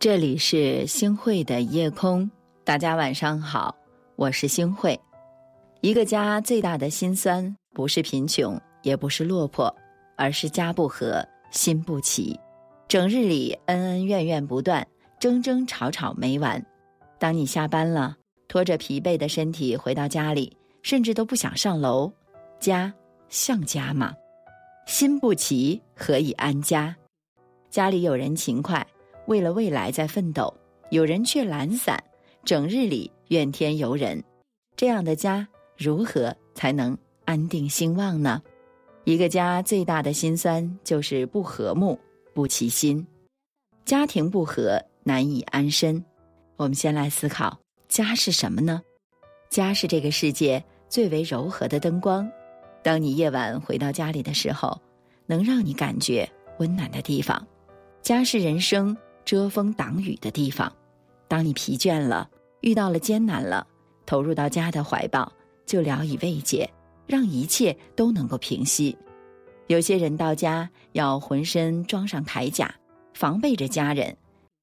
这里是星汇的夜空，大家晚上好，我是星汇。一个家最大的心酸，不是贫穷，也不是落魄，而是家不和，心不齐，整日里恩恩怨怨不断，争争吵吵没完。当你下班了，拖着疲惫的身体回到家里，甚至都不想上楼。家像家吗？心不齐，何以安家？家里有人勤快，为了未来在奋斗；有人却懒散，整日里怨天尤人。这样的家，如何才能安定兴旺呢？一个家最大的心酸就是不和睦、不齐心。家庭不和，难以安身。我们先来思考，家是什么呢？家是这个世界最为柔和的灯光。当你夜晚回到家里的时候，能让你感觉温暖的地方，家是人生遮风挡雨的地方。当你疲倦了，遇到了艰难了，投入到家的怀抱，就聊以慰藉，让一切都能够平息。有些人到家要浑身装上铠甲，防备着家人，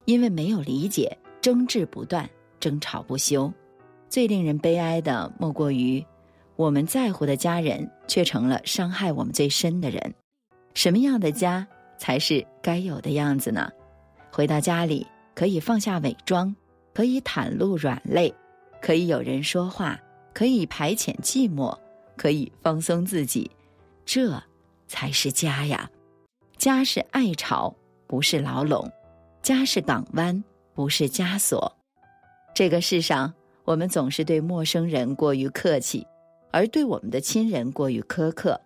因为没有理解，争执不断，争吵不休。最令人悲哀的，莫过于。我们在乎的家人，却成了伤害我们最深的人。什么样的家才是该有的样子呢？回到家里，可以放下伪装，可以袒露软肋，可以有人说话，可以排遣寂寞，可以放松自己，这才是家呀！家是爱巢，不是牢笼；家是港湾，不是枷锁。这个世上，我们总是对陌生人过于客气。而对我们的亲人过于苛刻，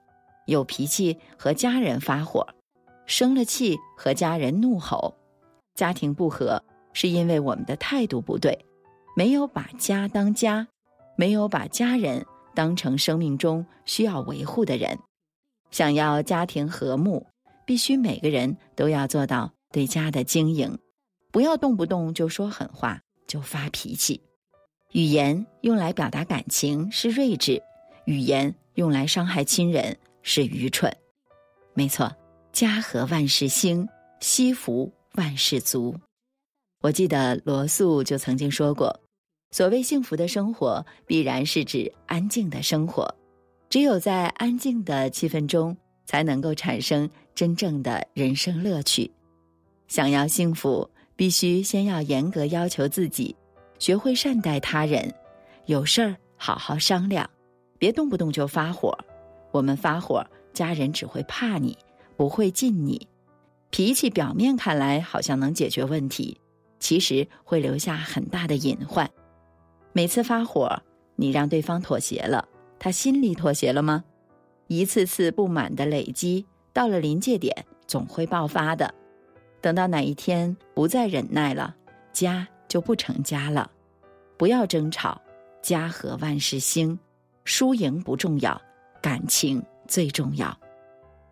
有脾气和家人发火，生了气和家人怒吼，家庭不和是因为我们的态度不对，没有把家当家，没有把家人当成生命中需要维护的人。想要家庭和睦，必须每个人都要做到对家的经营，不要动不动就说狠话，就发脾气。语言用来表达感情是睿智。语言用来伤害亲人是愚蠢，没错。家和万事兴，惜福万事足。我记得罗素就曾经说过：“所谓幸福的生活，必然是指安静的生活。只有在安静的气氛中，才能够产生真正的人生乐趣。想要幸福，必须先要严格要求自己，学会善待他人，有事儿好好商量。”别动不动就发火，我们发火，家人只会怕你，不会敬你。脾气表面看来好像能解决问题，其实会留下很大的隐患。每次发火，你让对方妥协了，他心里妥协了吗？一次次不满的累积，到了临界点，总会爆发的。等到哪一天不再忍耐了，家就不成家了。不要争吵，家和万事兴。输赢不重要，感情最重要。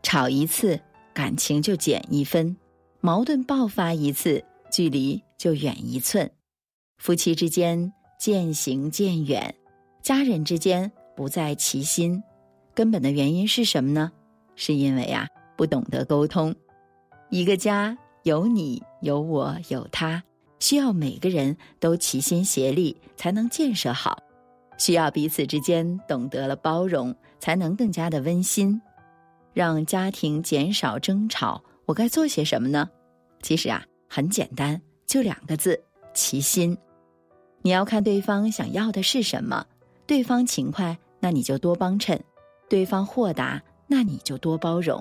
吵一次，感情就减一分；矛盾爆发一次，距离就远一寸。夫妻之间渐行渐远，家人之间不再齐心。根本的原因是什么呢？是因为啊，不懂得沟通。一个家有你有我有他，需要每个人都齐心协力，才能建设好。需要彼此之间懂得了包容，才能更加的温馨，让家庭减少争吵。我该做些什么呢？其实啊，很简单，就两个字：齐心。你要看对方想要的是什么。对方勤快，那你就多帮衬；对方豁达，那你就多包容；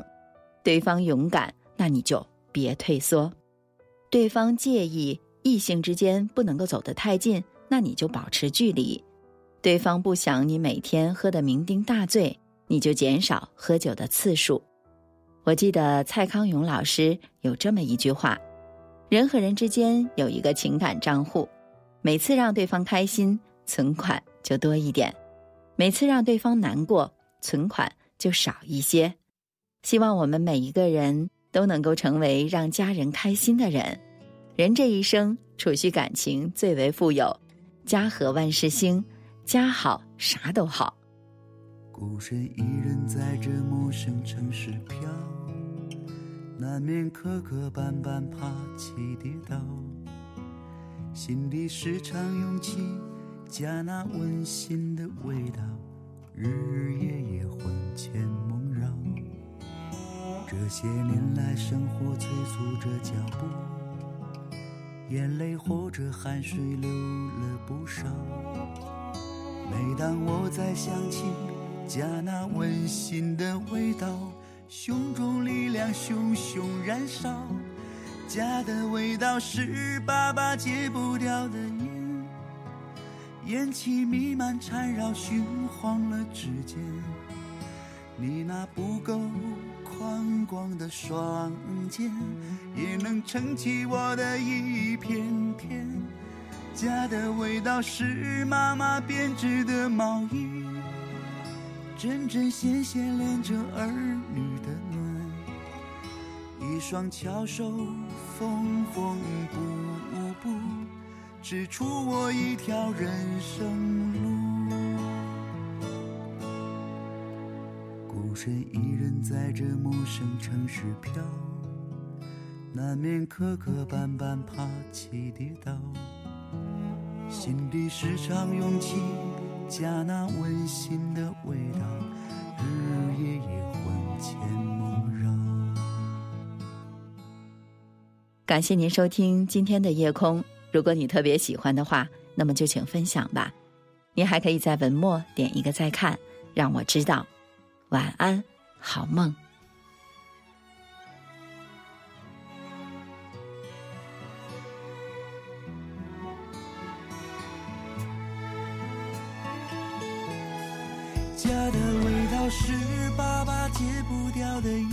对方勇敢，那你就别退缩；对方介意异性之间不能够走得太近，那你就保持距离。对方不想你每天喝得酩酊大醉，你就减少喝酒的次数。我记得蔡康永老师有这么一句话：人和人之间有一个情感账户，每次让对方开心，存款就多一点；每次让对方难过，存款就少一些。希望我们每一个人都能够成为让家人开心的人。人这一生储蓄感情最为富有，家和万事兴。家好，啥都好。孤身一人在这陌生城市飘，难免磕磕绊绊，爬起跌倒。心里时常涌起家那温馨的味道，日日夜夜魂牵梦绕。这些年来，生活催促着脚步，眼泪或者汗水流了不少。每当我再想起家那温馨的味道，胸中力量熊熊燃烧。家的味道是爸爸戒不掉的烟，烟气弥漫缠绕，熏黄了指尖。你那不够宽广的双肩，也能撑起我的一片天。家的味道是妈妈编织的毛衣，针针线线连着儿女的暖，一双巧手。缝缝补补，织出我一条人生路。孤身一人在这陌生城市飘，难免磕磕绊绊，爬起跌倒，心底时常涌起家那温馨的味道，日日夜夜魂牵梦绕。感谢您收听今天的夜空。如果你特别喜欢的话，那么就请分享吧。您还可以在文末点一个再看，让我知道。晚安，好梦。家的味道是爸爸戒不掉的烟。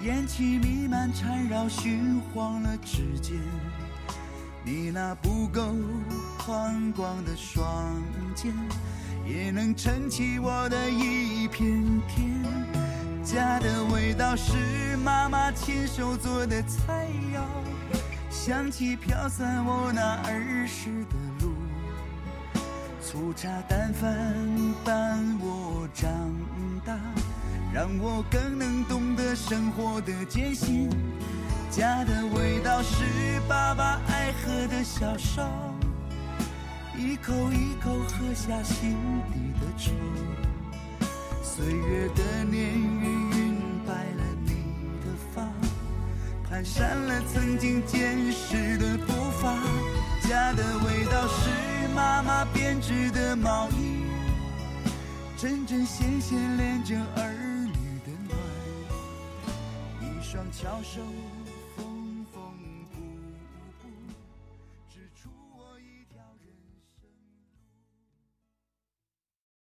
烟气弥漫缠绕，熏黄了指尖。你那不够宽广的双肩，也能撑起我的一片天。家的味道是妈妈亲手做的菜肴，香气飘散我那儿时的。粗茶淡饭伴我长大。让我更能懂得生活的艰辛。家的味道是爸爸爱喝的小烧，一口一口喝下心底的愁。岁月的年月晕白了你的发，蹒跚了曾经坚实的步伐。家的味道是妈妈编织的毛衣，针针线线连着儿女的暖，一。双巧手。